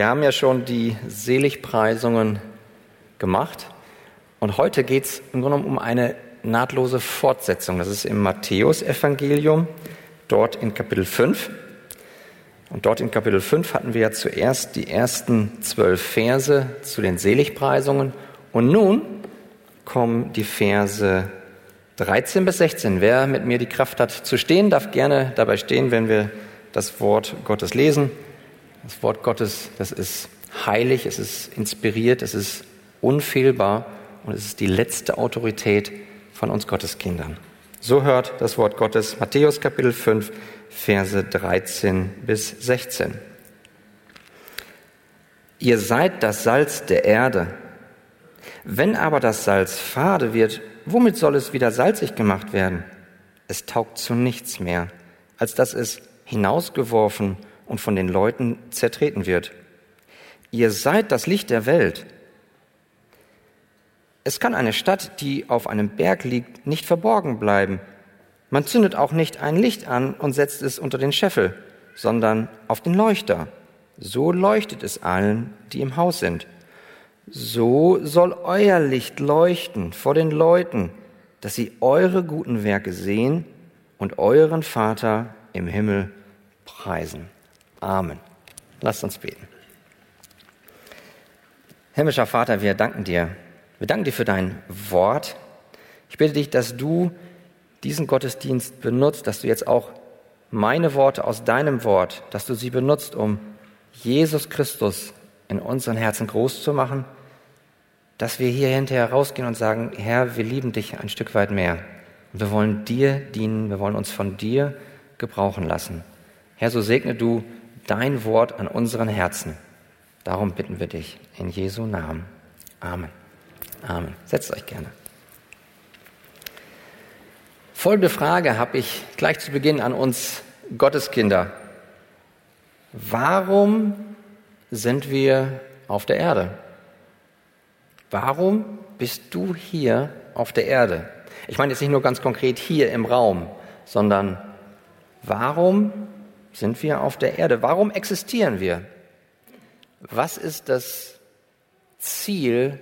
Wir haben ja schon die Seligpreisungen gemacht und heute geht es im Grunde um eine nahtlose Fortsetzung. Das ist im Matthäusevangelium, dort in Kapitel 5. Und dort in Kapitel 5 hatten wir ja zuerst die ersten zwölf Verse zu den Seligpreisungen und nun kommen die Verse 13 bis 16. Wer mit mir die Kraft hat zu stehen, darf gerne dabei stehen, wenn wir das Wort Gottes lesen. Das Wort Gottes, das ist heilig, es ist inspiriert, es ist unfehlbar und es ist die letzte Autorität von uns Gotteskindern. So hört das Wort Gottes Matthäus Kapitel 5, Verse 13 bis 16. Ihr seid das Salz der Erde. Wenn aber das Salz fade wird, womit soll es wieder salzig gemacht werden? Es taugt zu nichts mehr, als dass es hinausgeworfen und von den Leuten zertreten wird. Ihr seid das Licht der Welt. Es kann eine Stadt, die auf einem Berg liegt, nicht verborgen bleiben. Man zündet auch nicht ein Licht an und setzt es unter den Scheffel, sondern auf den Leuchter. So leuchtet es allen, die im Haus sind. So soll euer Licht leuchten vor den Leuten, dass sie eure guten Werke sehen und euren Vater im Himmel preisen. Amen. Lasst uns beten. Himmlischer Vater, wir danken dir. Wir danken dir für dein Wort. Ich bitte dich, dass du diesen Gottesdienst benutzt, dass du jetzt auch meine Worte aus deinem Wort, dass du sie benutzt, um Jesus Christus in unseren Herzen groß zu machen, dass wir hier hinterher rausgehen und sagen, Herr, wir lieben dich ein Stück weit mehr. Wir wollen dir dienen, wir wollen uns von dir gebrauchen lassen. Herr, so segne du dein Wort an unseren Herzen. Darum bitten wir dich in Jesu Namen. Amen. Amen. Setzt euch gerne. Folgende Frage habe ich gleich zu Beginn an uns Gotteskinder. Warum sind wir auf der Erde? Warum bist du hier auf der Erde? Ich meine jetzt nicht nur ganz konkret hier im Raum, sondern warum sind wir auf der Erde? Warum existieren wir? Was ist das Ziel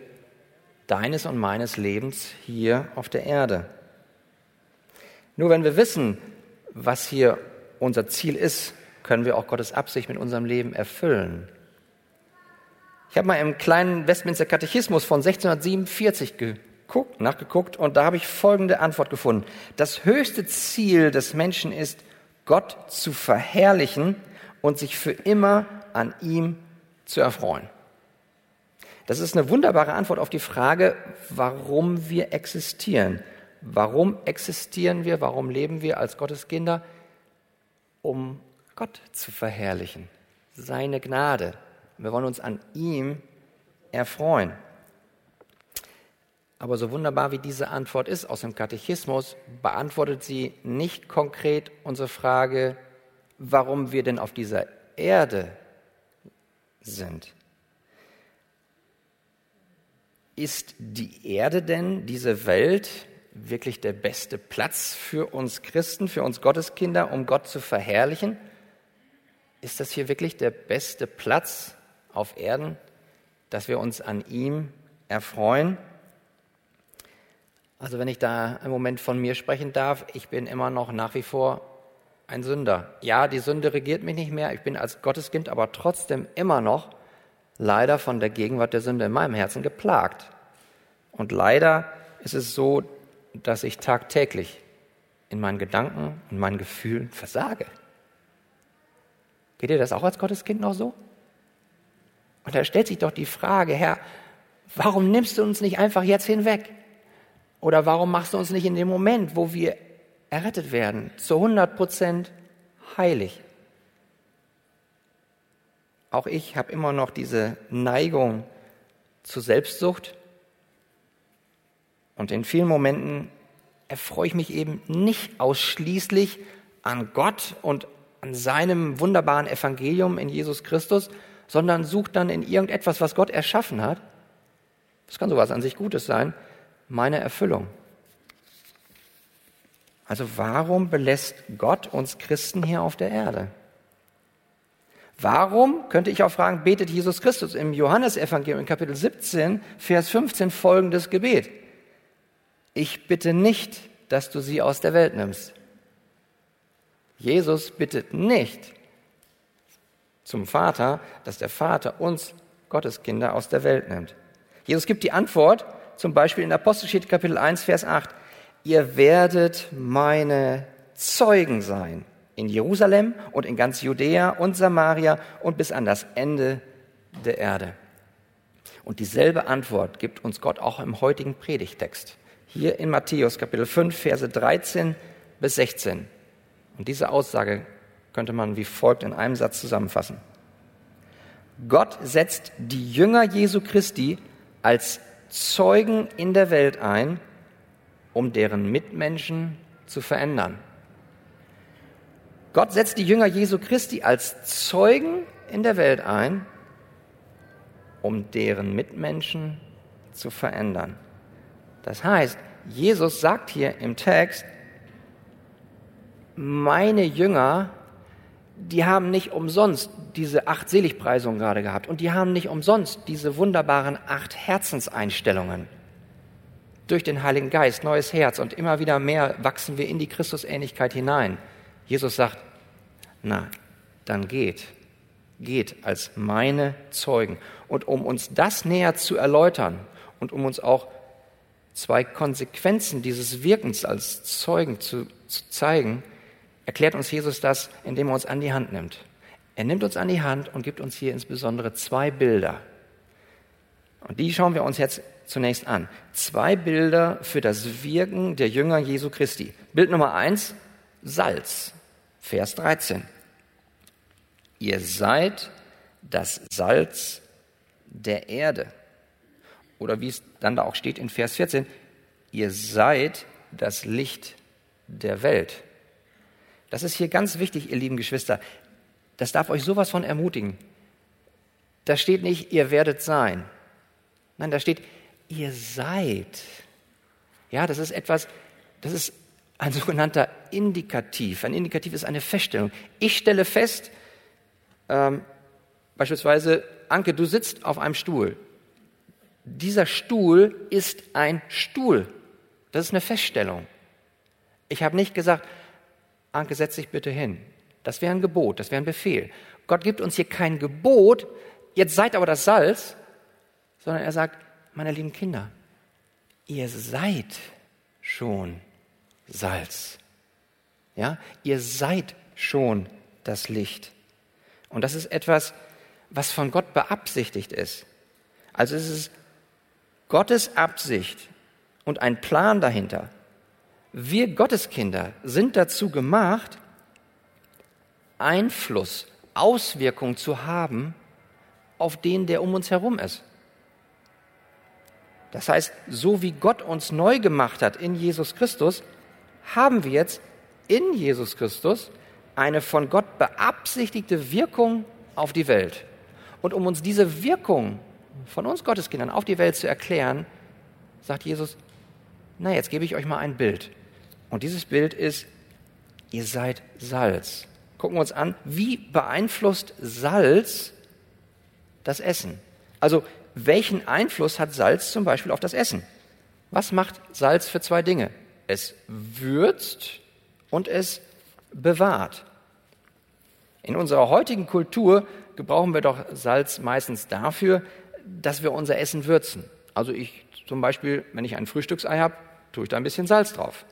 deines und meines Lebens hier auf der Erde? Nur wenn wir wissen, was hier unser Ziel ist, können wir auch Gottes Absicht mit unserem Leben erfüllen. Ich habe mal im kleinen Westminster Katechismus von 1647 geguckt, nachgeguckt und da habe ich folgende Antwort gefunden. Das höchste Ziel des Menschen ist, Gott zu verherrlichen und sich für immer an ihm zu erfreuen. Das ist eine wunderbare Antwort auf die Frage, warum wir existieren. Warum existieren wir? Warum leben wir als Gotteskinder? Um Gott zu verherrlichen, seine Gnade. Wir wollen uns an ihm erfreuen. Aber so wunderbar wie diese Antwort ist aus dem Katechismus, beantwortet sie nicht konkret unsere Frage, warum wir denn auf dieser Erde sind. Ist die Erde denn, diese Welt, wirklich der beste Platz für uns Christen, für uns Gotteskinder, um Gott zu verherrlichen? Ist das hier wirklich der beste Platz auf Erden, dass wir uns an ihm erfreuen? Also wenn ich da einen Moment von mir sprechen darf, ich bin immer noch nach wie vor ein Sünder. Ja, die Sünde regiert mich nicht mehr, ich bin als Gotteskind aber trotzdem immer noch leider von der Gegenwart der Sünde in meinem Herzen geplagt. Und leider ist es so, dass ich tagtäglich in meinen Gedanken und meinen Gefühlen versage. Geht dir das auch als Gotteskind noch so? Und da stellt sich doch die Frage, Herr, warum nimmst du uns nicht einfach jetzt hinweg? Oder warum machst du uns nicht in dem Moment, wo wir errettet werden, zu 100 Prozent heilig? Auch ich habe immer noch diese Neigung zur Selbstsucht. Und in vielen Momenten erfreue ich mich eben nicht ausschließlich an Gott und an seinem wunderbaren Evangelium in Jesus Christus, sondern suche dann in irgendetwas, was Gott erschaffen hat, das kann sowas an sich Gutes sein, meine Erfüllung. Also warum belässt Gott uns Christen hier auf der Erde? Warum, könnte ich auch fragen, betet Jesus Christus im Johannesevangelium in Kapitel 17, Vers 15 folgendes Gebet? Ich bitte nicht, dass du sie aus der Welt nimmst. Jesus bittet nicht zum Vater, dass der Vater uns Gotteskinder aus der Welt nimmt. Jesus gibt die Antwort, zum Beispiel in Apostelgeschichte Kapitel 1, Vers 8. Ihr werdet meine Zeugen sein in Jerusalem und in ganz Judäa und Samaria und bis an das Ende der Erde. Und dieselbe Antwort gibt uns Gott auch im heutigen Predigtext. Hier in Matthäus Kapitel 5, Verse 13 bis 16. Und diese Aussage könnte man wie folgt in einem Satz zusammenfassen. Gott setzt die Jünger Jesu Christi als Zeugen in der Welt ein, um deren Mitmenschen zu verändern. Gott setzt die Jünger Jesu Christi als Zeugen in der Welt ein, um deren Mitmenschen zu verändern. Das heißt, Jesus sagt hier im Text, meine Jünger, die haben nicht umsonst diese acht Seligpreisungen gerade gehabt und die haben nicht umsonst diese wunderbaren acht Herzenseinstellungen. Durch den Heiligen Geist, neues Herz und immer wieder mehr wachsen wir in die Christusähnlichkeit hinein. Jesus sagt, na, dann geht, geht als meine Zeugen. Und um uns das näher zu erläutern und um uns auch zwei Konsequenzen dieses Wirkens als Zeugen zu, zu zeigen, erklärt uns Jesus das, indem er uns an die Hand nimmt. Er nimmt uns an die Hand und gibt uns hier insbesondere zwei Bilder. Und die schauen wir uns jetzt zunächst an. Zwei Bilder für das Wirken der Jünger Jesu Christi. Bild Nummer eins, Salz. Vers 13. Ihr seid das Salz der Erde. Oder wie es dann da auch steht in Vers 14, ihr seid das Licht der Welt. Das ist hier ganz wichtig, ihr lieben Geschwister. Das darf euch sowas von ermutigen. Da steht nicht, ihr werdet sein. Nein, da steht, ihr seid. Ja, das ist etwas, das ist ein sogenannter Indikativ. Ein Indikativ ist eine Feststellung. Ich stelle fest, ähm, beispielsweise, Anke, du sitzt auf einem Stuhl. Dieser Stuhl ist ein Stuhl. Das ist eine Feststellung. Ich habe nicht gesagt, Anke, setz dich bitte hin. Das wäre ein Gebot, das wäre ein Befehl. Gott gibt uns hier kein Gebot, jetzt seid aber das Salz, sondern er sagt, meine lieben Kinder, ihr seid schon Salz. Ja, ihr seid schon das Licht. Und das ist etwas, was von Gott beabsichtigt ist. Also es ist Gottes Absicht und ein Plan dahinter. Wir Gotteskinder sind dazu gemacht, Einfluss, Auswirkung zu haben auf den, der um uns herum ist. Das heißt, so wie Gott uns neu gemacht hat in Jesus Christus, haben wir jetzt in Jesus Christus eine von Gott beabsichtigte Wirkung auf die Welt. Und um uns diese Wirkung von uns Gotteskindern auf die Welt zu erklären, sagt Jesus, na, jetzt gebe ich euch mal ein Bild. Und dieses Bild ist, ihr seid Salz. Gucken wir uns an, wie beeinflusst Salz das Essen? Also, welchen Einfluss hat Salz zum Beispiel auf das Essen? Was macht Salz für zwei Dinge? Es würzt und es bewahrt. In unserer heutigen Kultur gebrauchen wir doch Salz meistens dafür, dass wir unser Essen würzen. Also ich zum Beispiel, wenn ich ein Frühstücksei habe, tue ich da ein bisschen Salz drauf.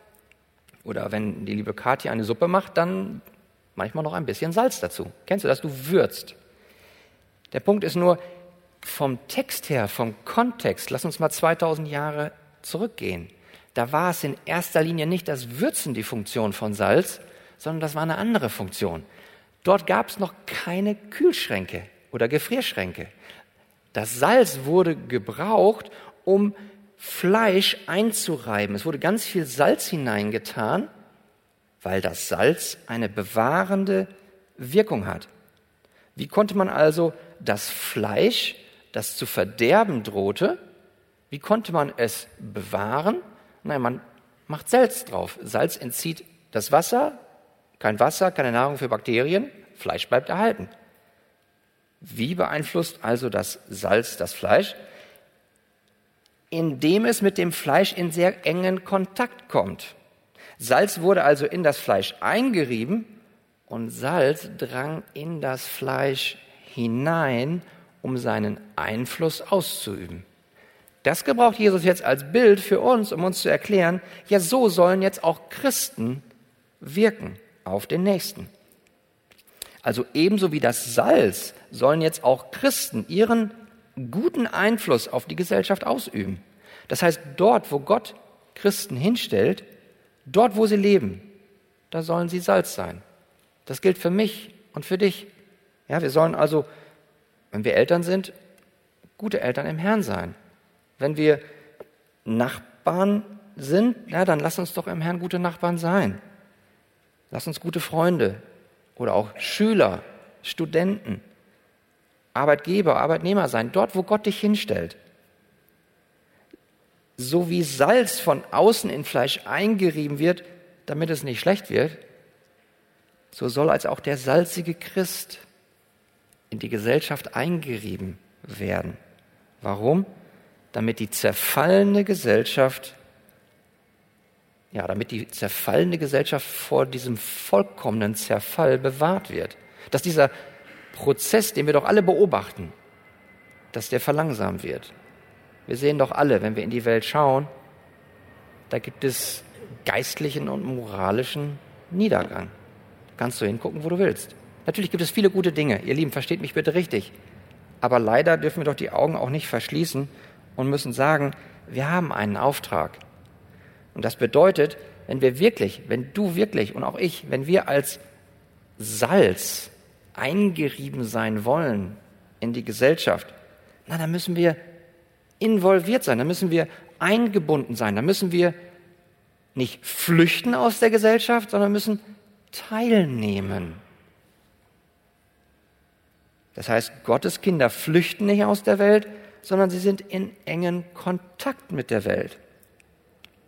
Oder wenn die liebe Kathi eine Suppe macht, dann manchmal noch ein bisschen Salz dazu. Kennst du das? Du würzt. Der Punkt ist nur, vom Text her, vom Kontext, lass uns mal 2000 Jahre zurückgehen. Da war es in erster Linie nicht das Würzen die Funktion von Salz, sondern das war eine andere Funktion. Dort gab es noch keine Kühlschränke oder Gefrierschränke. Das Salz wurde gebraucht, um Fleisch einzureiben. Es wurde ganz viel Salz hineingetan, weil das Salz eine bewahrende Wirkung hat. Wie konnte man also das Fleisch, das zu verderben drohte, wie konnte man es bewahren? Nein, man macht Salz drauf. Salz entzieht das Wasser, kein Wasser, keine Nahrung für Bakterien, Fleisch bleibt erhalten. Wie beeinflusst also das Salz das Fleisch? Indem es mit dem Fleisch in sehr engen Kontakt kommt. Salz wurde also in das Fleisch eingerieben und Salz drang in das Fleisch hinein, um seinen Einfluss auszuüben. Das gebraucht Jesus jetzt als Bild für uns, um uns zu erklären, ja, so sollen jetzt auch Christen wirken auf den Nächsten. Also ebenso wie das Salz sollen jetzt auch Christen ihren guten Einfluss auf die Gesellschaft ausüben. Das heißt, dort, wo Gott Christen hinstellt, dort, wo sie leben, da sollen sie Salz sein. Das gilt für mich und für dich. Ja, wir sollen also, wenn wir Eltern sind, gute Eltern im Herrn sein. Wenn wir Nachbarn sind, ja, dann lass uns doch im Herrn gute Nachbarn sein. Lass uns gute Freunde oder auch Schüler, Studenten, Arbeitgeber, Arbeitnehmer sein, dort, wo Gott dich hinstellt. So wie Salz von außen in Fleisch eingerieben wird, damit es nicht schlecht wird, so soll als auch der salzige Christ in die Gesellschaft eingerieben werden. Warum? Damit die zerfallene Gesellschaft ja, damit die zerfallene Gesellschaft vor diesem vollkommenen Zerfall bewahrt wird. Dass dieser Prozess, den wir doch alle beobachten, dass der verlangsamt wird. Wir sehen doch alle, wenn wir in die Welt schauen, da gibt es geistlichen und moralischen Niedergang. Kannst du hingucken, wo du willst. Natürlich gibt es viele gute Dinge. Ihr Lieben, versteht mich bitte richtig. Aber leider dürfen wir doch die Augen auch nicht verschließen und müssen sagen, wir haben einen Auftrag. Und das bedeutet, wenn wir wirklich, wenn du wirklich und auch ich, wenn wir als Salz eingerieben sein wollen in die Gesellschaft, na, dann müssen wir involviert sein, dann müssen wir eingebunden sein, dann müssen wir nicht flüchten aus der Gesellschaft, sondern müssen teilnehmen. Das heißt, Gottes Kinder flüchten nicht aus der Welt, sondern sie sind in engen Kontakt mit der Welt.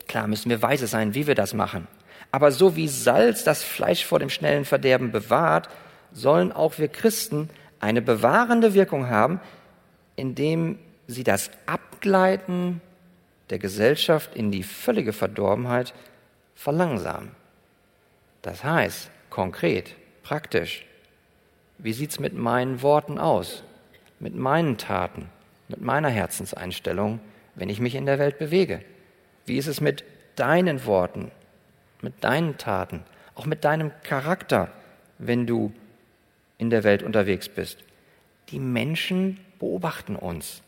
Klar müssen wir weise sein, wie wir das machen. Aber so wie Salz das Fleisch vor dem schnellen Verderben bewahrt, sollen auch wir Christen eine bewahrende Wirkung haben, indem sie das Abgleiten der Gesellschaft in die völlige Verdorbenheit verlangsamen. Das heißt, konkret, praktisch, wie sieht's mit meinen Worten aus, mit meinen Taten, mit meiner Herzenseinstellung, wenn ich mich in der Welt bewege? Wie ist es mit deinen Worten, mit deinen Taten, auch mit deinem Charakter, wenn du in der Welt unterwegs bist? Die Menschen beobachten uns.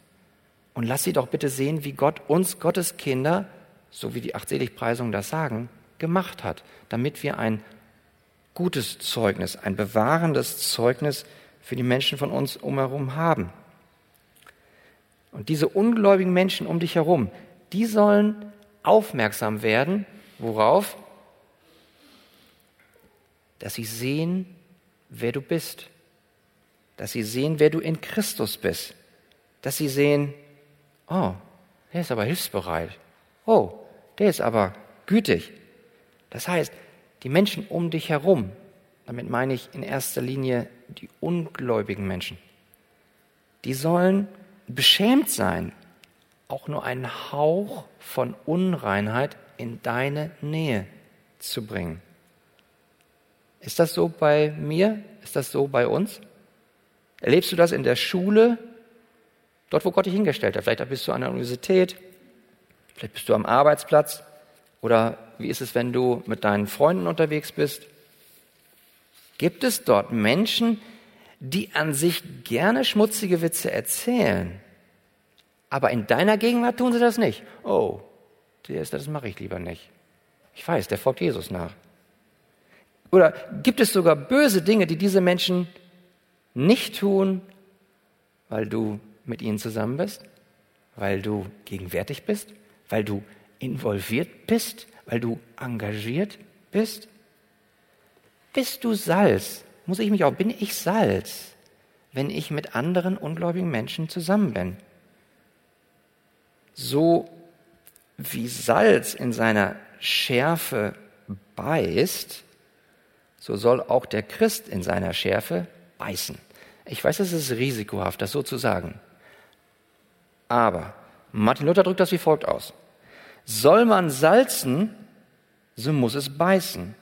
Und lass sie doch bitte sehen, wie Gott uns, Gottes Kinder, so wie die Achtseligpreisungen das sagen, gemacht hat, damit wir ein gutes Zeugnis, ein bewahrendes Zeugnis für die Menschen von uns umherum haben. Und diese ungläubigen Menschen um dich herum, die sollen aufmerksam werden. Worauf? Dass sie sehen, wer du bist. Dass sie sehen, wer du in Christus bist. Dass sie sehen, oh, der ist aber hilfsbereit. Oh, der ist aber gütig. Das heißt, die Menschen um dich herum, damit meine ich in erster Linie die ungläubigen Menschen, die sollen beschämt sein auch nur einen Hauch von Unreinheit in deine Nähe zu bringen. Ist das so bei mir? Ist das so bei uns? Erlebst du das in der Schule, dort, wo Gott dich hingestellt hat? Vielleicht bist du an der Universität, vielleicht bist du am Arbeitsplatz oder wie ist es, wenn du mit deinen Freunden unterwegs bist? Gibt es dort Menschen, die an sich gerne schmutzige Witze erzählen, aber in deiner Gegenwart tun sie das nicht. Oh, das mache ich lieber nicht. Ich weiß, der folgt Jesus nach. Oder gibt es sogar böse Dinge, die diese Menschen nicht tun, weil du mit ihnen zusammen bist, weil du gegenwärtig bist, weil du involviert bist, weil du engagiert bist? Bist du Salz? Muss ich mich auch, bin ich Salz, wenn ich mit anderen ungläubigen Menschen zusammen bin? so wie Salz in seiner Schärfe beißt, so soll auch der Christ in seiner Schärfe beißen. Ich weiß, es ist risikohaft, das so zu sagen. Aber Martin Luther drückt das wie folgt aus. Soll man salzen, so muss es beißen.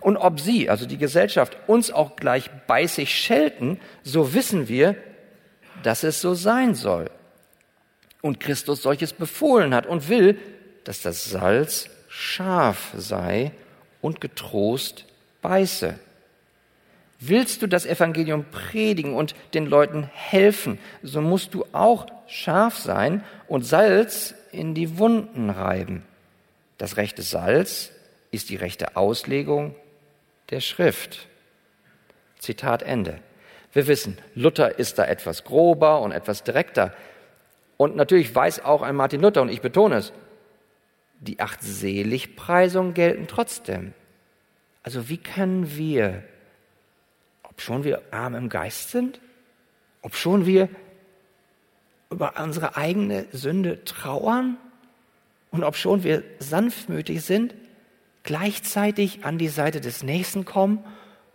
Und ob sie, also die Gesellschaft, uns auch gleich beißig schelten, so wissen wir, dass es so sein soll. Und Christus solches befohlen hat und will, dass das Salz scharf sei und getrost beiße. Willst du das Evangelium predigen und den Leuten helfen, so musst du auch scharf sein und Salz in die Wunden reiben. Das rechte Salz ist die rechte Auslegung der Schrift. Zitat Ende. Wir wissen, Luther ist da etwas grober und etwas direkter. Und natürlich weiß auch ein Martin Luther, und ich betone es, die acht Seligpreisungen gelten trotzdem. Also wie können wir, ob schon wir arm im Geist sind, ob schon wir über unsere eigene Sünde trauern und ob schon wir sanftmütig sind, gleichzeitig an die Seite des Nächsten kommen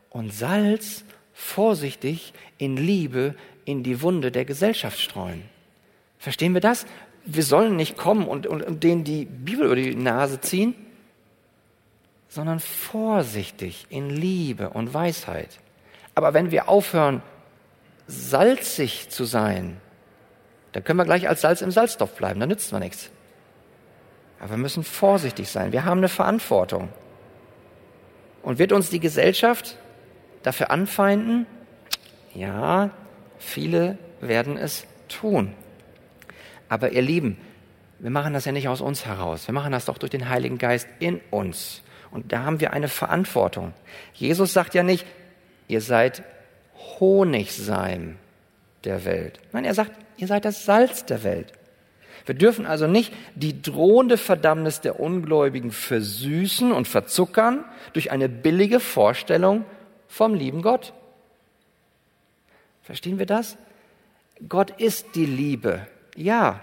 und Salz vorsichtig in Liebe in die Wunde der Gesellschaft streuen. Verstehen wir das? Wir sollen nicht kommen und, und, und denen die Bibel über die Nase ziehen, sondern vorsichtig in Liebe und Weisheit. Aber wenn wir aufhören, salzig zu sein, dann können wir gleich als Salz im Salzdorf bleiben, dann nützt man nichts. Aber wir müssen vorsichtig sein. Wir haben eine Verantwortung. Und wird uns die Gesellschaft dafür anfeinden? Ja, viele werden es tun. Aber ihr Lieben, wir machen das ja nicht aus uns heraus. Wir machen das doch durch den Heiligen Geist in uns. Und da haben wir eine Verantwortung. Jesus sagt ja nicht, ihr seid Honigseim der Welt. Nein, er sagt, ihr seid das Salz der Welt. Wir dürfen also nicht die drohende Verdammnis der Ungläubigen versüßen und verzuckern durch eine billige Vorstellung vom lieben Gott. Verstehen wir das? Gott ist die Liebe, ja.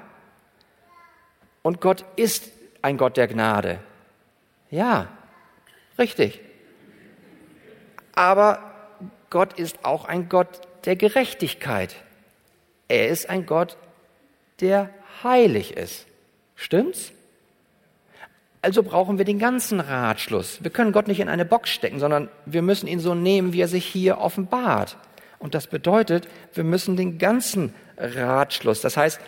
Und Gott ist ein Gott der Gnade, ja, richtig. Aber Gott ist auch ein Gott der Gerechtigkeit. Er ist ein Gott, der heilig ist. Stimmt's? Also brauchen wir den ganzen Ratschluss. Wir können Gott nicht in eine Box stecken, sondern wir müssen ihn so nehmen, wie er sich hier offenbart. Und das bedeutet, wir müssen den ganzen Ratschluss, das heißt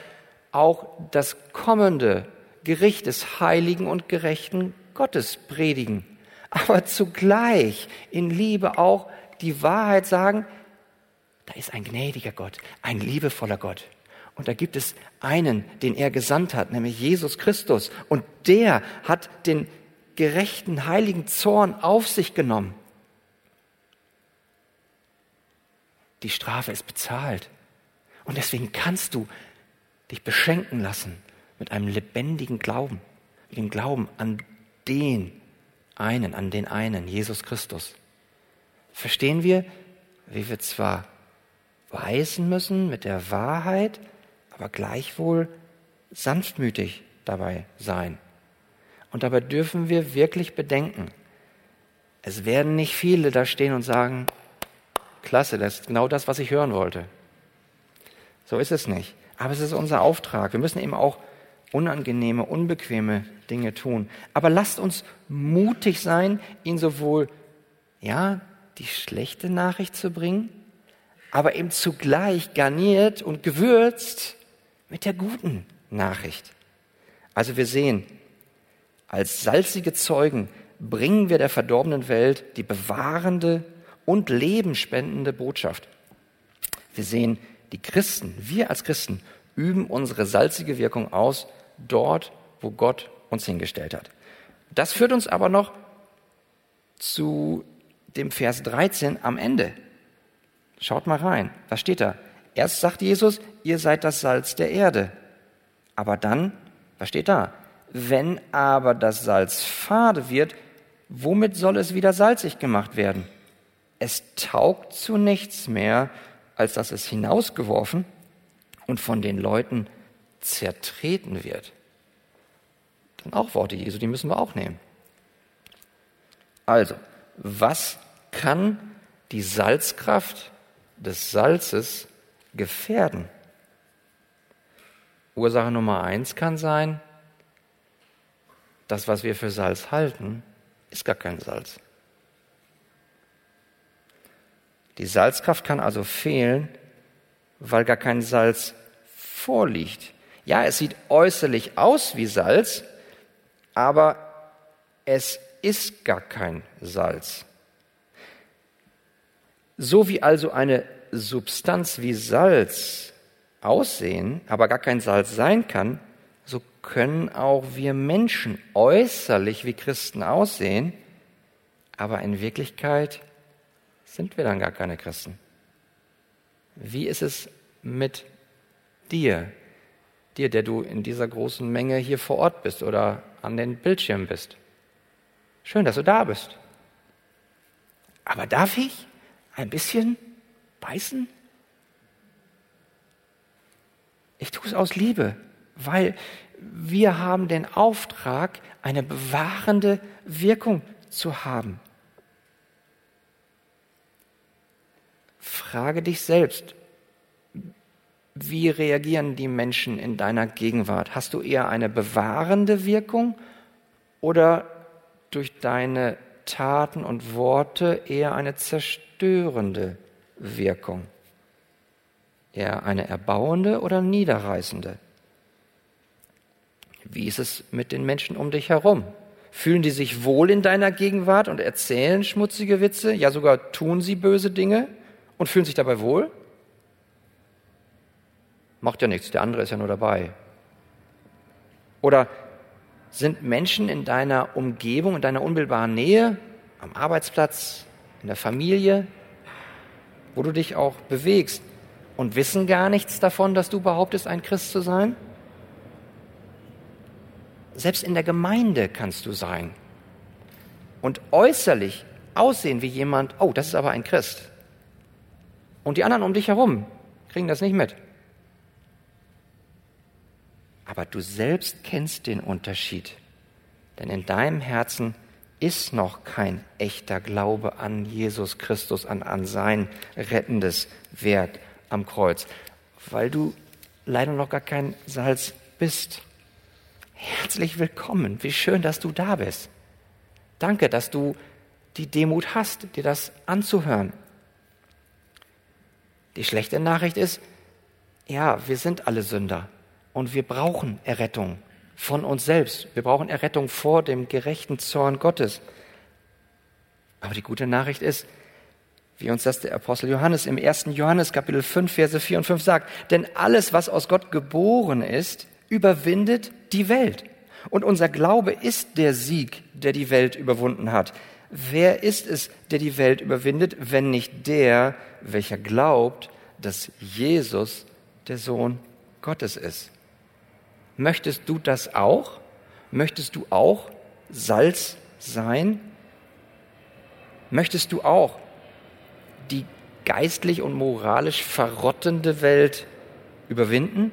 auch das kommende Gericht des heiligen und gerechten Gottes predigen, aber zugleich in Liebe auch die Wahrheit sagen, da ist ein gnädiger Gott, ein liebevoller Gott. Und da gibt es einen, den er gesandt hat, nämlich Jesus Christus. Und der hat den gerechten, heiligen Zorn auf sich genommen. Die Strafe ist bezahlt. Und deswegen kannst du dich beschenken lassen mit einem lebendigen Glauben, mit dem Glauben an den einen, an den einen, Jesus Christus. Verstehen wir, wie wir zwar weisen müssen mit der Wahrheit, aber gleichwohl sanftmütig dabei sein. Und dabei dürfen wir wirklich bedenken, es werden nicht viele da stehen und sagen, klasse, das ist genau das, was ich hören wollte. So ist es nicht. Aber es ist unser Auftrag. Wir müssen eben auch unangenehme, unbequeme Dinge tun. Aber lasst uns mutig sein, ihnen sowohl, ja, die schlechte Nachricht zu bringen, aber eben zugleich garniert und gewürzt mit der guten Nachricht. Also wir sehen, als salzige Zeugen bringen wir der verdorbenen Welt die bewahrende und lebenspendende Botschaft. Wir sehen, die Christen, wir als Christen, üben unsere salzige Wirkung aus dort, wo Gott uns hingestellt hat. Das führt uns aber noch zu dem Vers 13 am Ende. Schaut mal rein. Was steht da? Erst sagt Jesus, ihr seid das Salz der Erde. Aber dann, was steht da? Wenn aber das Salz fade wird, womit soll es wieder salzig gemacht werden? Es taugt zu nichts mehr, als dass es hinausgeworfen und von den Leuten zertreten wird. Dann auch Worte Jesu, die müssen wir auch nehmen. Also, was kann die Salzkraft des Salzes gefährden. Ursache Nummer eins kann sein, das, was wir für Salz halten, ist gar kein Salz. Die Salzkraft kann also fehlen, weil gar kein Salz vorliegt. Ja, es sieht äußerlich aus wie Salz, aber es ist gar kein Salz. So wie also eine Substanz wie Salz aussehen, aber gar kein Salz sein kann, so können auch wir Menschen äußerlich wie Christen aussehen, aber in Wirklichkeit sind wir dann gar keine Christen. Wie ist es mit dir, dir, der du in dieser großen Menge hier vor Ort bist oder an den Bildschirmen bist? Schön, dass du da bist. Aber darf ich ein bisschen beißen? Ich tue es aus Liebe, weil wir haben den Auftrag, eine bewahrende Wirkung zu haben. Frage dich selbst, wie reagieren die Menschen in deiner Gegenwart? Hast du eher eine bewahrende Wirkung oder durch deine Taten und Worte eher eine zerstörende Wirkung? Eher eine erbauende oder niederreißende? Wie ist es mit den Menschen um dich herum? Fühlen die sich wohl in deiner Gegenwart und erzählen schmutzige Witze? Ja, sogar tun sie böse Dinge und fühlen sich dabei wohl? Macht ja nichts, der andere ist ja nur dabei. Oder sind Menschen in deiner Umgebung, in deiner unmittelbaren Nähe, am Arbeitsplatz, in der Familie, wo du dich auch bewegst und wissen gar nichts davon, dass du behauptest, ein Christ zu sein? Selbst in der Gemeinde kannst du sein und äußerlich aussehen wie jemand, oh, das ist aber ein Christ. Und die anderen um dich herum kriegen das nicht mit. Aber du selbst kennst den Unterschied. Denn in deinem Herzen ist noch kein echter Glaube an Jesus Christus, an, an sein rettendes Werk am Kreuz, weil du leider noch gar kein Salz bist. Herzlich willkommen, wie schön, dass du da bist. Danke, dass du die Demut hast, dir das anzuhören. Die schlechte Nachricht ist, ja, wir sind alle Sünder und wir brauchen Errettung von uns selbst. Wir brauchen Errettung vor dem gerechten Zorn Gottes. Aber die gute Nachricht ist, wie uns das der Apostel Johannes im 1. Johannes Kapitel 5, Verse 4 und 5 sagt, denn alles, was aus Gott geboren ist, überwindet die Welt. Und unser Glaube ist der Sieg, der die Welt überwunden hat. Wer ist es, der die Welt überwindet, wenn nicht der, welcher glaubt, dass Jesus der Sohn Gottes ist? Möchtest du das auch? Möchtest du auch Salz sein? Möchtest du auch die geistlich und moralisch verrottende Welt überwinden?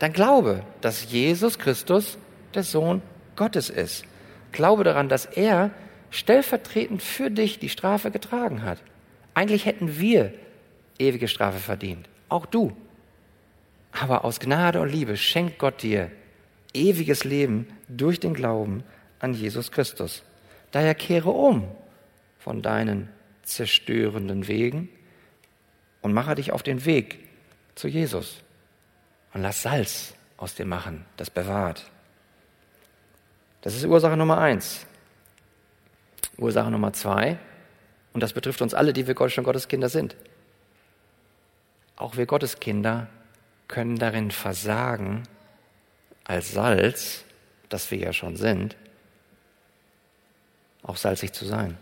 Dann glaube, dass Jesus Christus der Sohn Gottes ist. Glaube daran, dass er stellvertretend für dich die Strafe getragen hat. Eigentlich hätten wir ewige Strafe verdient. Auch du. Aber aus Gnade und Liebe schenkt Gott dir ewiges Leben durch den Glauben an Jesus Christus. Daher kehre um von deinen zerstörenden Wegen und mache dich auf den Weg zu Jesus. Und lass Salz aus dir machen, das bewahrt. Das ist Ursache Nummer eins. Ursache Nummer zwei, und das betrifft uns alle, die wir schon Gottes Kinder sind. Auch wir Gottes Kinder können darin versagen, als Salz, das wir ja schon sind, auch salzig zu sein.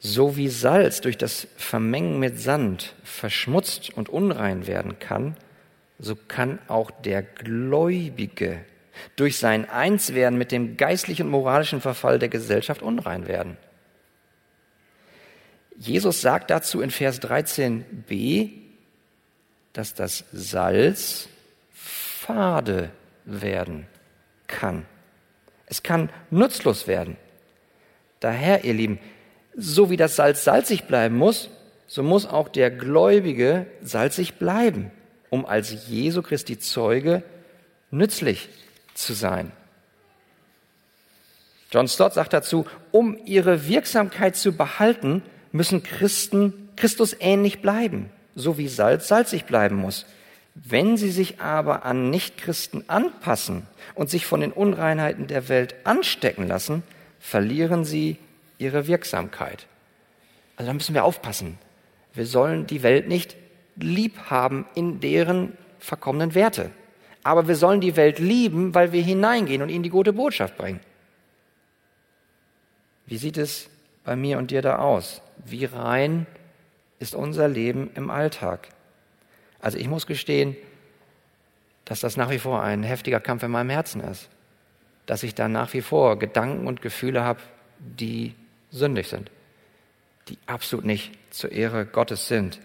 So wie Salz durch das Vermengen mit Sand verschmutzt und unrein werden kann, so kann auch der Gläubige durch sein Einswerden mit dem geistlichen und moralischen Verfall der Gesellschaft unrein werden. Jesus sagt dazu in Vers 13b, dass das Salz fade werden kann. Es kann nutzlos werden. Daher, ihr Lieben, So wie das Salz salzig bleiben muss, so muss auch der Gläubige salzig bleiben, um als Jesu Christi Zeuge nützlich zu sein. John Stott sagt dazu, um ihre Wirksamkeit zu behalten, müssen Christen Christus ähnlich bleiben, so wie Salz salzig bleiben muss. Wenn sie sich aber an Nichtchristen anpassen und sich von den Unreinheiten der Welt anstecken lassen, verlieren sie ihre Wirksamkeit. Also da müssen wir aufpassen. Wir sollen die Welt nicht lieb haben in deren verkommenen Werte. Aber wir sollen die Welt lieben, weil wir hineingehen und ihnen die gute Botschaft bringen. Wie sieht es bei mir und dir da aus? Wie rein ist unser Leben im Alltag? Also ich muss gestehen, dass das nach wie vor ein heftiger Kampf in meinem Herzen ist. Dass ich da nach wie vor Gedanken und Gefühle habe, die sündig sind, die absolut nicht zur Ehre Gottes sind.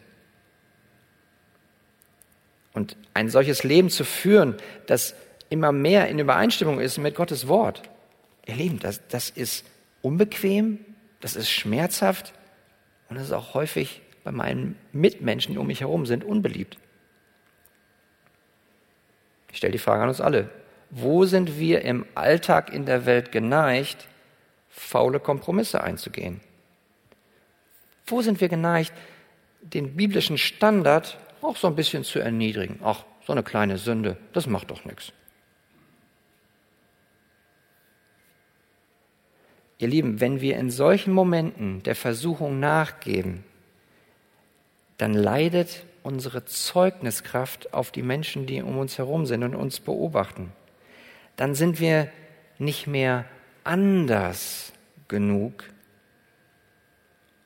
Und ein solches Leben zu führen, das immer mehr in Übereinstimmung ist mit Gottes Wort, ihr Lieben, das, das ist unbequem, das ist schmerzhaft und das ist auch häufig bei meinen Mitmenschen, um mich herum sind, unbeliebt. Ich stelle die Frage an uns alle. Wo sind wir im Alltag in der Welt geneigt, faule Kompromisse einzugehen? Wo sind wir geneigt, den biblischen Standard auch so ein bisschen zu erniedrigen? Ach, so eine kleine Sünde, das macht doch nichts. Ihr Lieben, wenn wir in solchen Momenten der Versuchung nachgeben, dann leidet unsere Zeugniskraft auf die Menschen, die um uns herum sind und uns beobachten. Dann sind wir nicht mehr anders genug,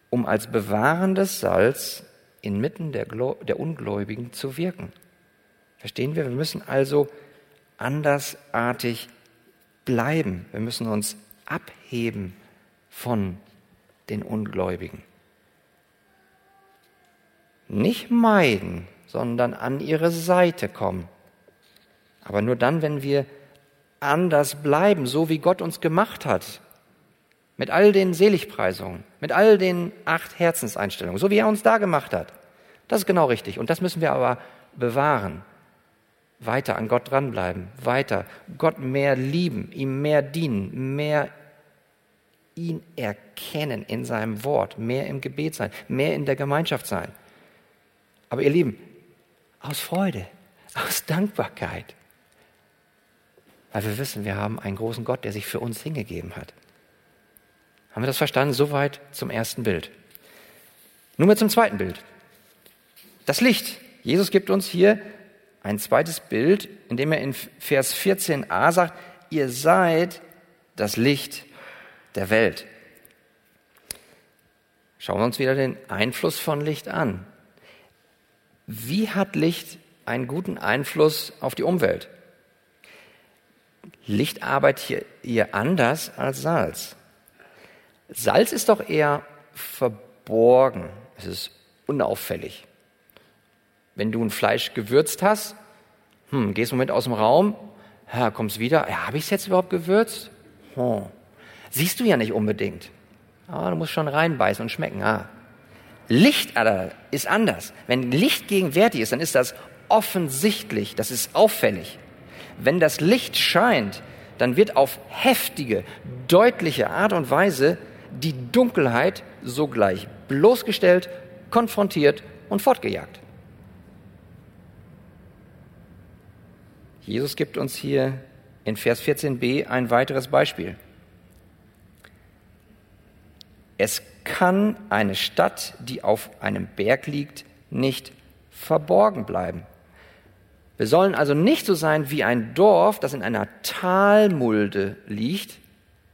um als bewahrendes Salz inmitten der, der Ungläubigen zu wirken. Verstehen wir? Wir müssen also andersartig bleiben. Wir müssen uns abheben von den Ungläubigen. Nicht meiden, sondern an ihre Seite kommen. Aber nur dann, wenn wir anders bleiben, so wie Gott uns gemacht hat. Mit all den Seligpreisungen, mit all den acht Herzenseinstellungen, so wie er uns da gemacht hat. Das ist genau richtig. Und das müssen wir aber bewahren weiter an Gott dranbleiben, weiter Gott mehr lieben, ihm mehr dienen, mehr ihn erkennen in seinem Wort, mehr im Gebet sein, mehr in der Gemeinschaft sein. Aber ihr Lieben, aus Freude, aus Dankbarkeit, weil wir wissen, wir haben einen großen Gott, der sich für uns hingegeben hat. Haben wir das verstanden? Soweit zum ersten Bild. Nun mal zum zweiten Bild. Das Licht. Jesus gibt uns hier ein zweites Bild, in dem er in Vers 14a sagt, ihr seid das Licht der Welt. Schauen wir uns wieder den Einfluss von Licht an. Wie hat Licht einen guten Einfluss auf die Umwelt? Licht arbeitet hier, anders als Salz. Salz ist doch eher verborgen, es ist unauffällig. Wenn du ein Fleisch gewürzt hast, hm, gehst einen Moment aus dem Raum, ja, kommst wieder, ja, habe ich es jetzt überhaupt gewürzt? Hm. Siehst du ja nicht unbedingt. Aber du musst schon reinbeißen und schmecken. Ah. Licht ist anders. Wenn Licht gegenwärtig ist, dann ist das offensichtlich, das ist auffällig. Wenn das Licht scheint, dann wird auf heftige, deutliche Art und Weise die Dunkelheit sogleich bloßgestellt, konfrontiert und fortgejagt. Jesus gibt uns hier in Vers 14b ein weiteres Beispiel. Es kann eine Stadt, die auf einem Berg liegt, nicht verborgen bleiben. Wir sollen also nicht so sein wie ein Dorf, das in einer Talmulde liegt,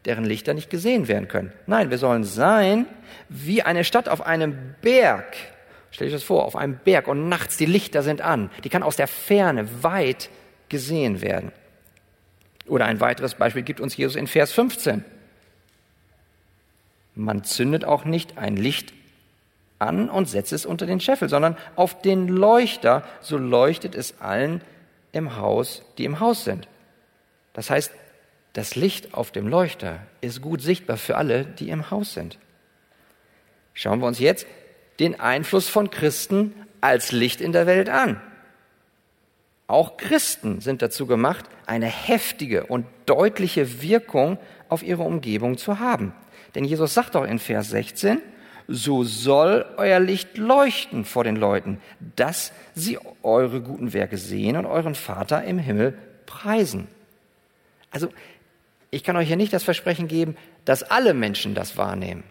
deren Lichter nicht gesehen werden können. Nein, wir sollen sein wie eine Stadt auf einem Berg. Stell dir das vor, auf einem Berg und nachts die Lichter sind an. Die kann aus der Ferne weit gesehen werden. Oder ein weiteres Beispiel gibt uns Jesus in Vers 15. Man zündet auch nicht ein Licht an und setzt es unter den Scheffel, sondern auf den Leuchter, so leuchtet es allen im Haus, die im Haus sind. Das heißt, das Licht auf dem Leuchter ist gut sichtbar für alle, die im Haus sind. Schauen wir uns jetzt den Einfluss von Christen als Licht in der Welt an. Auch Christen sind dazu gemacht, eine heftige und deutliche Wirkung auf ihre Umgebung zu haben. Denn Jesus sagt doch in Vers 16, so soll euer Licht leuchten vor den Leuten, dass sie eure guten Werke sehen und euren Vater im Himmel preisen. Also, ich kann euch ja nicht das Versprechen geben, dass alle Menschen das wahrnehmen,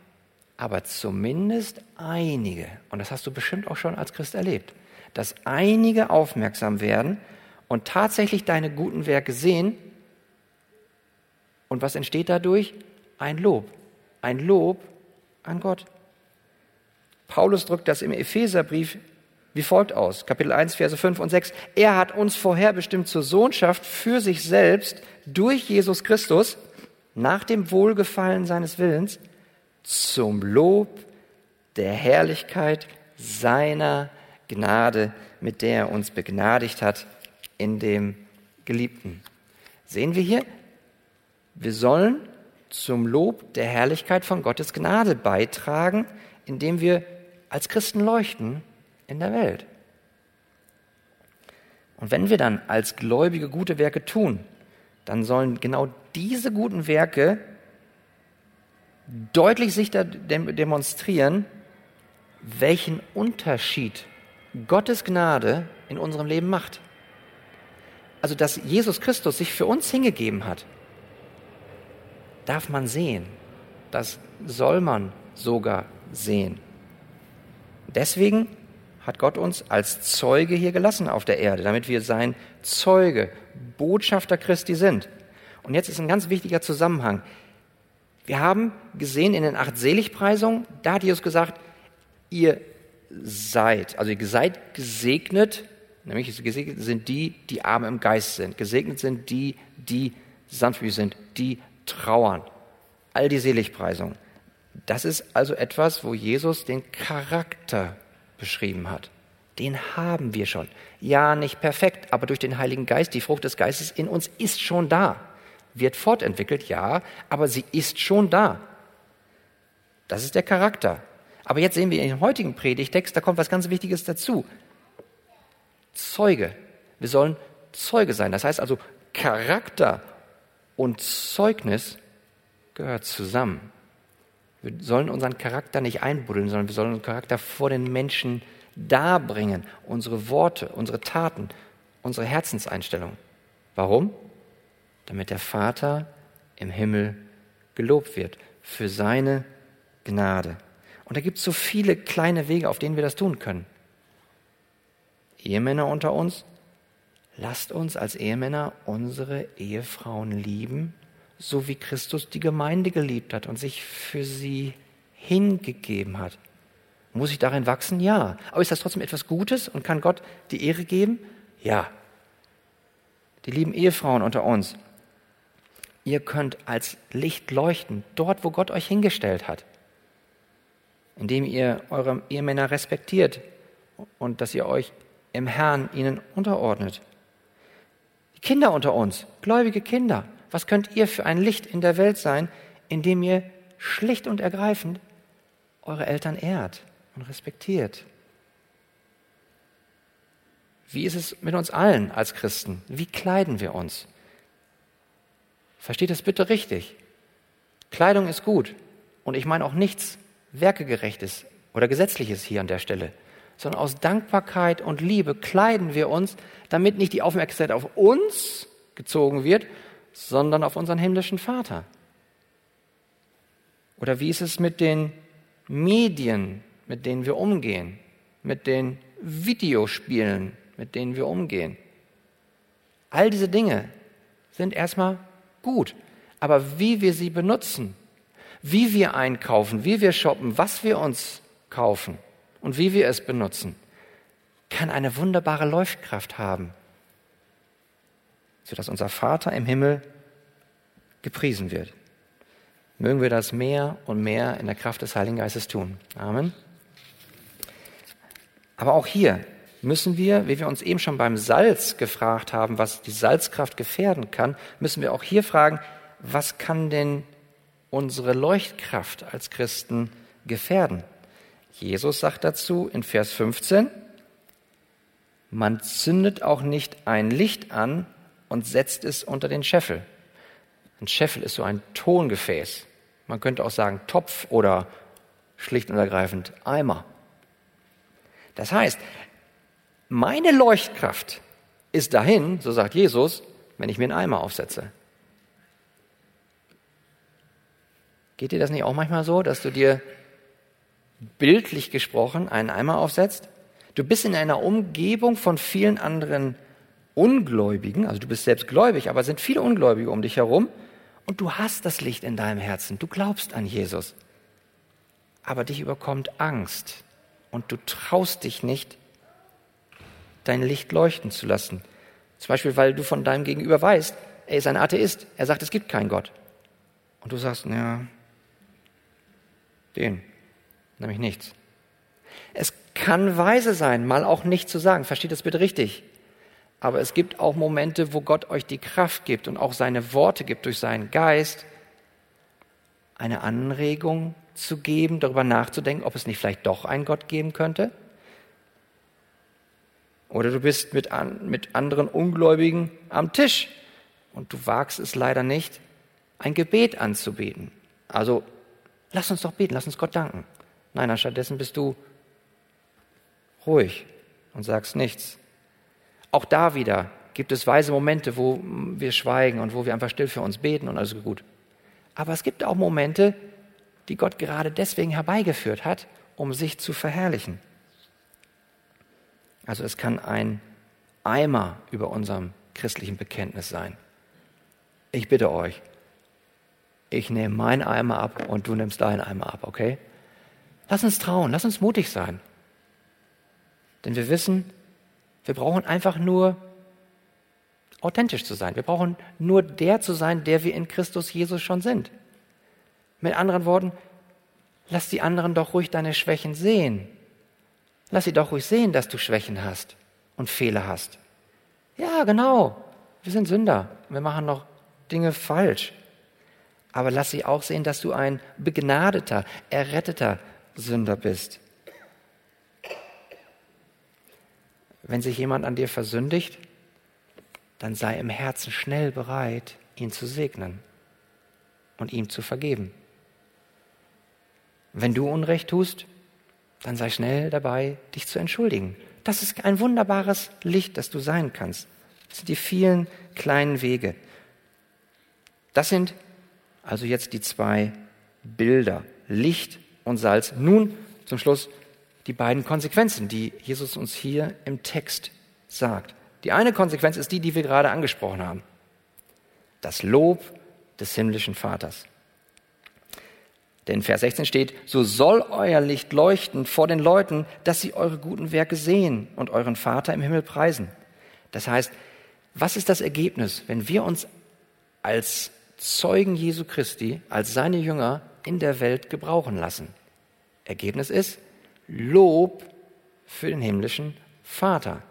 aber zumindest einige, und das hast du bestimmt auch schon als Christ erlebt, dass einige aufmerksam werden und tatsächlich deine guten Werke sehen. Und was entsteht dadurch? Ein Lob. Ein Lob an Gott. Paulus drückt das im Epheserbrief wie folgt aus. Kapitel 1, Verse 5 und 6. Er hat uns vorherbestimmt zur Sohnschaft für sich selbst durch Jesus Christus nach dem Wohlgefallen seines Willens zum Lob der Herrlichkeit seiner Gnade, mit der er uns begnadigt hat in dem Geliebten. Sehen wir hier, wir sollen zum Lob der Herrlichkeit von Gottes Gnade beitragen, indem wir als Christen leuchten in der Welt. Und wenn wir dann als Gläubige gute Werke tun, dann sollen genau diese guten Werke deutlich sichtbar demonstrieren, welchen Unterschied Gottes Gnade in unserem Leben macht. Also, dass Jesus Christus sich für uns hingegeben hat, darf man sehen. Das soll man sogar sehen. Deswegen hat Gott uns als Zeuge hier gelassen auf der Erde, damit wir sein Zeuge, Botschafter Christi sind. Und jetzt ist ein ganz wichtiger Zusammenhang. Wir haben gesehen in den acht Seligpreisungen, da hat Jesus gesagt, ihr seid, also ihr seid gesegnet, nämlich gesegnet sind die, die arm im Geist sind. Gesegnet sind die, die sanftmütig sind, die trauern. All die Seligpreisungen. Das ist also etwas, wo Jesus den Charakter beschrieben hat. Den haben wir schon. Ja, nicht perfekt, aber durch den Heiligen Geist, die Frucht des Geistes in uns ist schon da. Wird fortentwickelt, ja, aber sie ist schon da. Das ist der Charakter. Aber jetzt sehen wir in dem heutigen Predigtext, da kommt was ganz Wichtiges dazu. Zeuge. Wir sollen Zeuge sein. Das heißt also, Charakter und Zeugnis gehört zusammen. Wir sollen unseren Charakter nicht einbuddeln, sondern wir sollen unseren Charakter vor den Menschen darbringen. Unsere Worte, unsere Taten, unsere Herzenseinstellung. Warum? Damit der Vater im Himmel gelobt wird für seine Gnade. Und da gibt es so viele kleine Wege, auf denen wir das tun können. Ehemänner unter uns, lasst uns als Ehemänner unsere Ehefrauen lieben so wie Christus die Gemeinde geliebt hat und sich für sie hingegeben hat. Muss ich darin wachsen? Ja. Aber ist das trotzdem etwas Gutes und kann Gott die Ehre geben? Ja. Die lieben Ehefrauen unter uns, ihr könnt als Licht leuchten, dort, wo Gott euch hingestellt hat, indem ihr eure Ehemänner respektiert und dass ihr euch im Herrn ihnen unterordnet. Kinder unter uns, gläubige Kinder, was könnt ihr für ein Licht in der Welt sein, indem ihr schlicht und ergreifend eure Eltern ehrt und respektiert? Wie ist es mit uns allen als Christen? Wie kleiden wir uns? Versteht das bitte richtig. Kleidung ist gut. Und ich meine auch nichts Werkegerechtes oder Gesetzliches hier an der Stelle, sondern aus Dankbarkeit und Liebe kleiden wir uns, damit nicht die Aufmerksamkeit auf uns gezogen wird, sondern auf unseren himmlischen Vater? Oder wie ist es mit den Medien, mit denen wir umgehen, mit den Videospielen, mit denen wir umgehen? All diese Dinge sind erstmal gut, aber wie wir sie benutzen, wie wir einkaufen, wie wir shoppen, was wir uns kaufen und wie wir es benutzen, kann eine wunderbare Leuchtkraft haben sodass unser Vater im Himmel gepriesen wird. Mögen wir das mehr und mehr in der Kraft des Heiligen Geistes tun. Amen. Aber auch hier müssen wir, wie wir uns eben schon beim Salz gefragt haben, was die Salzkraft gefährden kann, müssen wir auch hier fragen, was kann denn unsere Leuchtkraft als Christen gefährden? Jesus sagt dazu in Vers 15, man zündet auch nicht ein Licht an und setzt es unter den Scheffel. Ein Scheffel ist so ein Tongefäß. Man könnte auch sagen Topf oder schlicht und ergreifend Eimer. Das heißt, meine Leuchtkraft ist dahin, so sagt Jesus, wenn ich mir einen Eimer aufsetze. Geht dir das nicht auch manchmal so, dass du dir bildlich gesprochen einen Eimer aufsetzt? Du bist in einer Umgebung von vielen anderen Ungläubigen, also du bist selbst gläubig, aber es sind viele Ungläubige um dich herum und du hast das Licht in deinem Herzen, du glaubst an Jesus. Aber dich überkommt Angst und du traust dich nicht, dein Licht leuchten zu lassen. Zum Beispiel, weil du von deinem Gegenüber weißt, er ist ein Atheist, er sagt, es gibt keinen Gott. Und du sagst, ja, den, nämlich nichts. Es kann weise sein, mal auch nicht zu sagen, versteht das bitte richtig. Aber es gibt auch Momente, wo Gott euch die Kraft gibt und auch seine Worte gibt durch seinen Geist, eine Anregung zu geben, darüber nachzudenken, ob es nicht vielleicht doch einen Gott geben könnte. Oder du bist mit, an, mit anderen Ungläubigen am Tisch und du wagst es leider nicht, ein Gebet anzubeten. Also lass uns doch beten, lass uns Gott danken. Nein, stattdessen bist du ruhig und sagst nichts. Auch da wieder gibt es weise Momente, wo wir schweigen und wo wir einfach still für uns beten und alles gut. Aber es gibt auch Momente, die Gott gerade deswegen herbeigeführt hat, um sich zu verherrlichen. Also es kann ein Eimer über unserem christlichen Bekenntnis sein. Ich bitte euch, ich nehme meinen Eimer ab und du nimmst deinen Eimer ab, okay? Lass uns trauen, lass uns mutig sein. Denn wir wissen, wir brauchen einfach nur authentisch zu sein. Wir brauchen nur der zu sein, der wir in Christus Jesus schon sind. Mit anderen Worten, lass die anderen doch ruhig deine Schwächen sehen. Lass sie doch ruhig sehen, dass du Schwächen hast und Fehler hast. Ja, genau. Wir sind Sünder. Wir machen noch Dinge falsch. Aber lass sie auch sehen, dass du ein begnadeter, erretteter Sünder bist. Wenn sich jemand an dir versündigt, dann sei im Herzen schnell bereit, ihn zu segnen und ihm zu vergeben. Wenn du Unrecht tust, dann sei schnell dabei, dich zu entschuldigen. Das ist ein wunderbares Licht, das du sein kannst. Das sind die vielen kleinen Wege. Das sind also jetzt die zwei Bilder, Licht und Salz. Nun zum Schluss die beiden Konsequenzen, die Jesus uns hier im Text sagt. Die eine Konsequenz ist die, die wir gerade angesprochen haben. Das Lob des himmlischen Vaters. Denn Vers 16 steht, so soll euer Licht leuchten vor den Leuten, dass sie eure guten Werke sehen und euren Vater im Himmel preisen. Das heißt, was ist das Ergebnis, wenn wir uns als Zeugen Jesu Christi, als seine Jünger in der Welt gebrauchen lassen? Ergebnis ist Lob für den himmlischen Vater.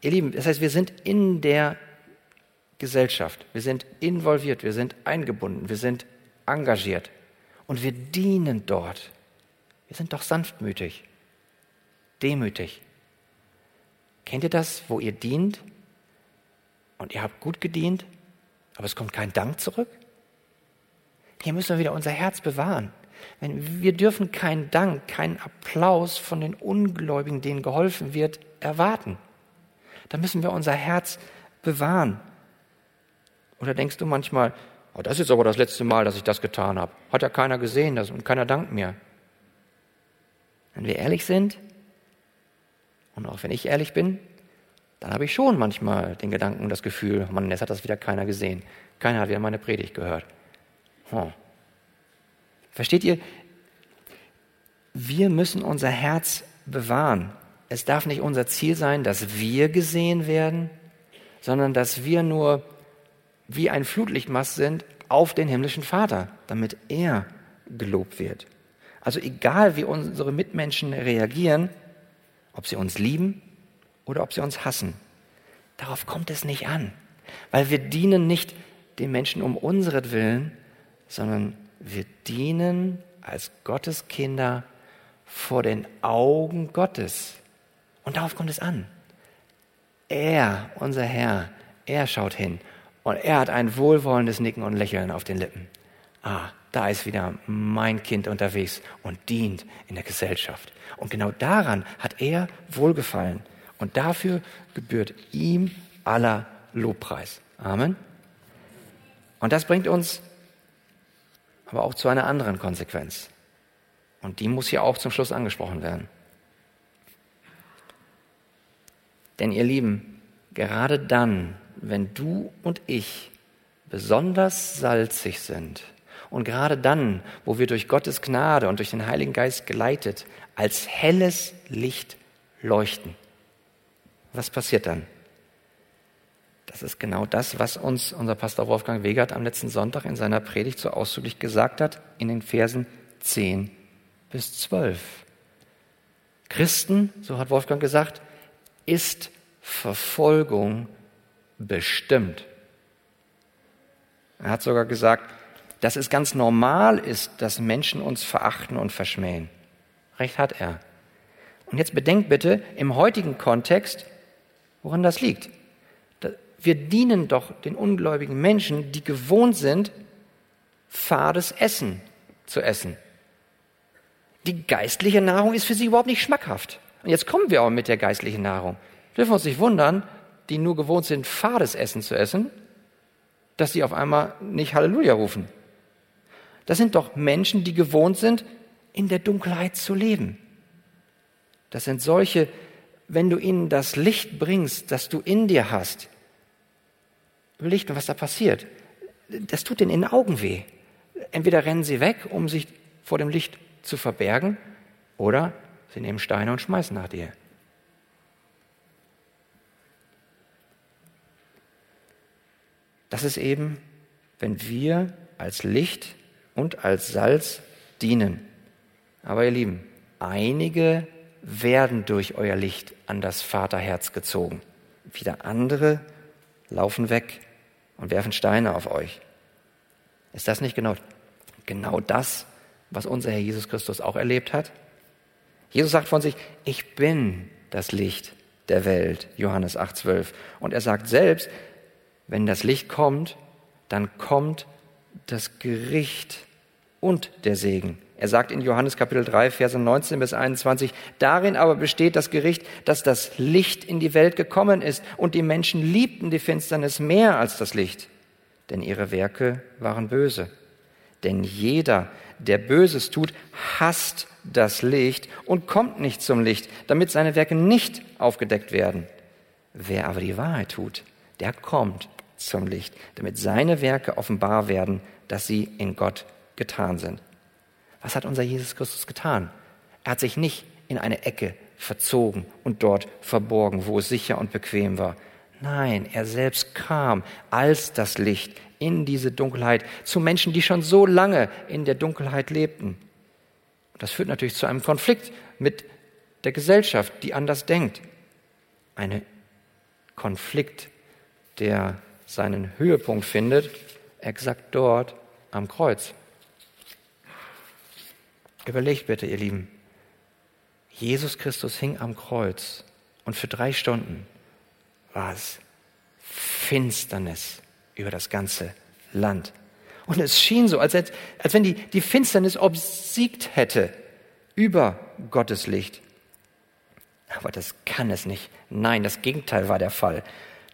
Ihr Lieben, das heißt, wir sind in der Gesellschaft, wir sind involviert, wir sind eingebunden, wir sind engagiert und wir dienen dort. Wir sind doch sanftmütig, demütig. Kennt ihr das, wo ihr dient und ihr habt gut gedient, aber es kommt kein Dank zurück? Hier müssen wir wieder unser Herz bewahren. Wir dürfen keinen Dank, keinen Applaus von den Ungläubigen, denen geholfen wird, erwarten. Da müssen wir unser Herz bewahren. Oder denkst du manchmal, Oh, das ist aber das letzte Mal, dass ich das getan habe. Hat ja keiner gesehen das, und keiner dankt mir. Wenn wir ehrlich sind, und auch wenn ich ehrlich bin, dann habe ich schon manchmal den Gedanken, das Gefühl, Mann, jetzt hat das wieder keiner gesehen. Keiner hat wieder meine Predigt gehört. Oh. Versteht ihr? Wir müssen unser Herz bewahren. Es darf nicht unser Ziel sein, dass wir gesehen werden, sondern dass wir nur wie ein Flutlichtmast sind auf den himmlischen Vater, damit er gelobt wird. Also egal, wie unsere Mitmenschen reagieren, ob sie uns lieben oder ob sie uns hassen, darauf kommt es nicht an, weil wir dienen nicht den Menschen um unseren Willen, sondern wir dienen als Gottes Kinder vor den Augen Gottes. Und darauf kommt es an. Er, unser Herr, er schaut hin und er hat ein wohlwollendes Nicken und Lächeln auf den Lippen. Ah, da ist wieder mein Kind unterwegs und dient in der Gesellschaft. Und genau daran hat er Wohlgefallen. Und dafür gebührt ihm aller Lobpreis. Amen. Und das bringt uns aber auch zu einer anderen Konsequenz. Und die muss hier auch zum Schluss angesprochen werden. Denn ihr Lieben, gerade dann, wenn du und ich besonders salzig sind und gerade dann, wo wir durch Gottes Gnade und durch den Heiligen Geist geleitet als helles Licht leuchten, was passiert dann? Das ist genau das, was uns unser Pastor Wolfgang Wegert am letzten Sonntag in seiner Predigt so ausdrücklich gesagt hat, in den Versen 10 bis 12. Christen, so hat Wolfgang gesagt, ist Verfolgung bestimmt. Er hat sogar gesagt, dass es ganz normal ist, dass Menschen uns verachten und verschmähen. Recht hat er. Und jetzt bedenkt bitte im heutigen Kontext, woran das liegt wir dienen doch den ungläubigen Menschen, die gewohnt sind, fades Essen zu essen. Die geistliche Nahrung ist für sie überhaupt nicht schmackhaft. Und jetzt kommen wir auch mit der geistlichen Nahrung. Dürfen wir uns nicht wundern, die nur gewohnt sind, fades Essen zu essen, dass sie auf einmal nicht Halleluja rufen. Das sind doch Menschen, die gewohnt sind, in der Dunkelheit zu leben. Das sind solche, wenn du ihnen das Licht bringst, das du in dir hast, Licht und was da passiert. Das tut denen in den Augen weh. Entweder rennen sie weg, um sich vor dem Licht zu verbergen, oder sie nehmen Steine und schmeißen nach dir. Das ist eben, wenn wir als Licht und als Salz dienen. Aber ihr Lieben, einige werden durch euer Licht an das Vaterherz gezogen. Wieder andere laufen weg und werfen Steine auf euch. Ist das nicht genau, genau das, was unser Herr Jesus Christus auch erlebt hat? Jesus sagt von sich, ich bin das Licht der Welt, Johannes 8,12. Und er sagt selbst, wenn das Licht kommt, dann kommt das Gericht und der Segen. Er sagt in Johannes Kapitel 3, Verse 19 bis 21, darin aber besteht das Gericht, dass das Licht in die Welt gekommen ist und die Menschen liebten die Finsternis mehr als das Licht, denn ihre Werke waren böse. Denn jeder, der Böses tut, hasst das Licht und kommt nicht zum Licht, damit seine Werke nicht aufgedeckt werden. Wer aber die Wahrheit tut, der kommt zum Licht, damit seine Werke offenbar werden, dass sie in Gott getan sind. Was hat unser Jesus Christus getan? Er hat sich nicht in eine Ecke verzogen und dort verborgen, wo es sicher und bequem war. Nein, er selbst kam als das Licht in diese Dunkelheit zu Menschen, die schon so lange in der Dunkelheit lebten. Das führt natürlich zu einem Konflikt mit der Gesellschaft, die anders denkt. Ein Konflikt, der seinen Höhepunkt findet, exakt dort am Kreuz. Überlegt bitte, ihr Lieben. Jesus Christus hing am Kreuz und für drei Stunden war es Finsternis über das ganze Land. Und es schien so, als, als wenn die, die Finsternis obsiegt hätte über Gottes Licht. Aber das kann es nicht. Nein, das Gegenteil war der Fall.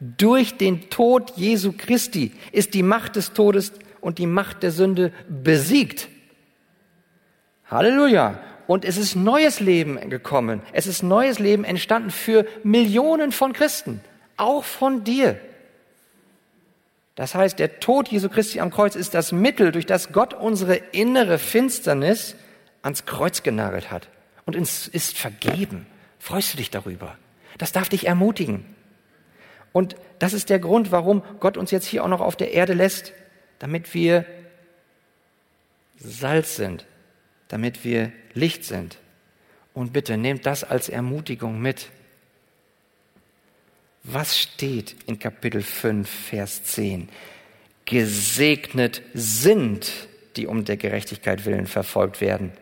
Durch den Tod Jesu Christi ist die Macht des Todes und die Macht der Sünde besiegt. Halleluja. Und es ist neues Leben gekommen. Es ist neues Leben entstanden für Millionen von Christen. Auch von dir. Das heißt, der Tod Jesu Christi am Kreuz ist das Mittel, durch das Gott unsere innere Finsternis ans Kreuz genagelt hat. Und es ist vergeben. Freust du dich darüber? Das darf dich ermutigen. Und das ist der Grund, warum Gott uns jetzt hier auch noch auf der Erde lässt, damit wir Salz sind, damit wir Licht sind. Und bitte nehmt das als Ermutigung mit. Was steht in Kapitel 5, Vers 10? Gesegnet sind, die um der Gerechtigkeit willen verfolgt werden,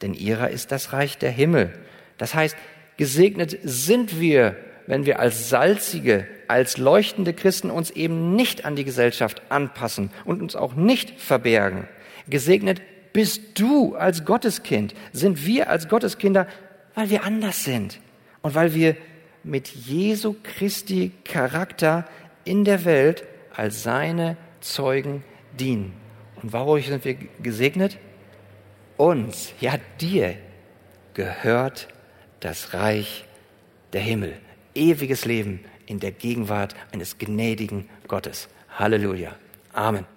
denn ihrer ist das Reich der Himmel. Das heißt, gesegnet sind wir, wenn wir als salzige, als leuchtende Christen uns eben nicht an die Gesellschaft anpassen und uns auch nicht verbergen. Gesegnet bist du als Gotteskind, sind wir als Gotteskinder, weil wir anders sind und weil wir mit Jesu Christi Charakter in der Welt als seine Zeugen dienen. Und warum sind wir gesegnet? Uns, ja dir, gehört das Reich der Himmel. Ewiges Leben in der Gegenwart eines gnädigen Gottes. Halleluja. Amen.